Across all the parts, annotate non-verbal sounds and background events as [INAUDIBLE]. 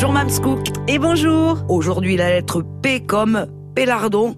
Bonjour Mamscook. Et bonjour. Aujourd'hui la lettre P comme Pélardon.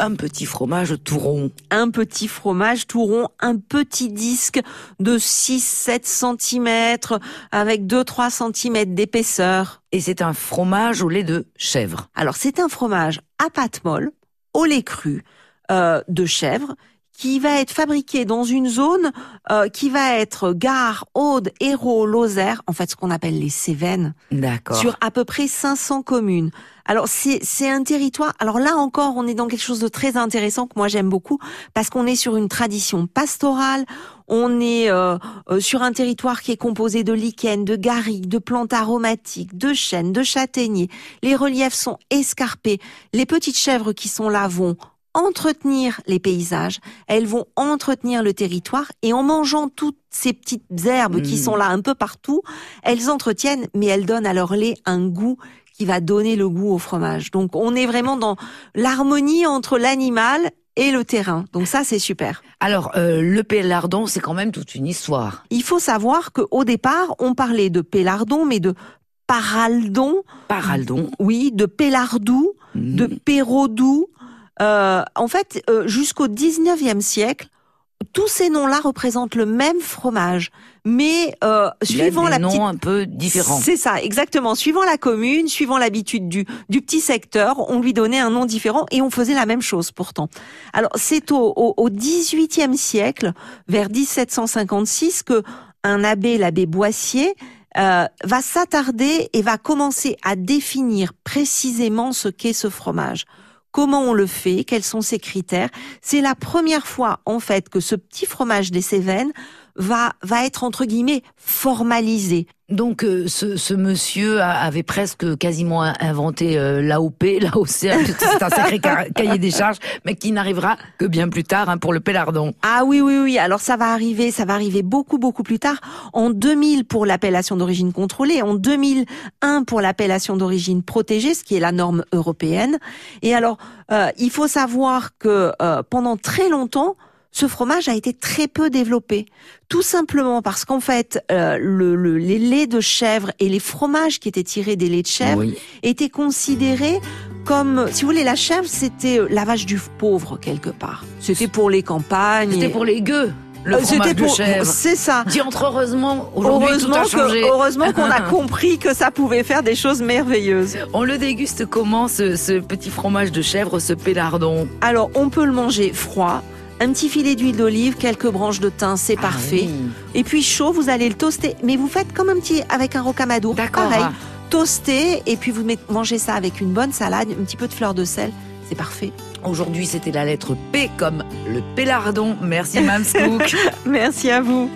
Un petit fromage tout rond. Un petit fromage tout rond, un petit disque de 6-7 cm avec 2-3 cm d'épaisseur. Et c'est un fromage au lait de chèvre. Alors c'est un fromage à pâte molle, au lait cru, euh, de chèvre qui va être fabriqué dans une zone euh, qui va être Gare, Aude, Hérault, Lozère, en fait ce qu'on appelle les Cévennes, D'accord. sur à peu près 500 communes. Alors c'est c'est un territoire. Alors là encore, on est dans quelque chose de très intéressant que moi j'aime beaucoup parce qu'on est sur une tradition pastorale. On est euh, euh, sur un territoire qui est composé de lichens, de garrigues, de plantes aromatiques, de chênes, de châtaigniers. Les reliefs sont escarpés. Les petites chèvres qui sont là vont entretenir les paysages, elles vont entretenir le territoire et en mangeant toutes ces petites herbes qui Mm. sont là un peu partout, elles entretiennent mais elles donnent à leur lait un goût qui va donner le goût au fromage. Donc on est vraiment dans l'harmonie entre l'animal et le terrain. Donc ça c'est super. Alors, euh, le Pélardon, c'est quand même toute une histoire. Il faut savoir qu'au départ, on parlait de pélardon mais de paraldon, Paraldon. oui, de pélardou, de Mm. pérodou. Euh, en fait, euh, jusqu'au 19e siècle, tous ces noms-là représentent le même fromage, mais euh, suivant la noms petite un peu différents. C'est ça, exactement. Suivant la commune, suivant l'habitude du, du petit secteur, on lui donnait un nom différent et on faisait la même chose pourtant. Alors c'est au, au, au 18e siècle, vers 1756, que un abbé, l'abbé Boissier, euh, va s'attarder et va commencer à définir précisément ce qu'est ce fromage. Comment on le fait? Quels sont ses critères? C'est la première fois en fait que ce petit fromage des Cévennes va va être entre guillemets formalisé. Donc, euh, ce, monsieur avait presque quasiment inventé euh, l'AOP, l'AOC, [LAUGHS] c'est un sacré ca- cahier des charges, mais qui n'arrivera que bien plus tard hein, pour le Pélardon. Ah oui, oui, oui. Alors ça va arriver, ça va arriver beaucoup, beaucoup plus tard. En 2000 pour l'appellation d'origine contrôlée, en 2001 pour l'appellation d'origine protégée, ce qui est la norme européenne. Et alors, euh, il faut savoir que euh, pendant très longtemps, ce fromage a été très peu développé, tout simplement parce qu'en fait, euh, le, le- les laits de chèvre et les fromages qui étaient tirés des laits de chèvre Oui. étaient considérés comme, si vous voulez, la chèvre, c'était euh, la vache du pauvre quelque part. C'était pour les campagnes. C'était et- pour les gueux, le Euh, fromage de pour- chèvre. C'est ça. Dis entre heureusement, aujourd'hui tout Heureusement a changé. que, heureusement qu'on a [LAUGHS] compris que ça pouvait faire des choses merveilleuses. On le déguste comment, ce, ce petit fromage de chèvre, ce Pélardon? Alors, on peut le manger froid. Un petit filet d'huile d'olive, quelques branches de thym, c'est parfait. Ah oui. Et puis chaud, vous allez le toaster. Mais vous faites comme un petit avec un rocamadour. Pareil. Toaster et puis vous mangez ça avec une bonne salade, un petit peu de fleur de sel. C'est parfait. Aujourd'hui, c'était la lettre P comme le Pélardon. Merci, Mamscook. [LAUGHS] Merci à vous.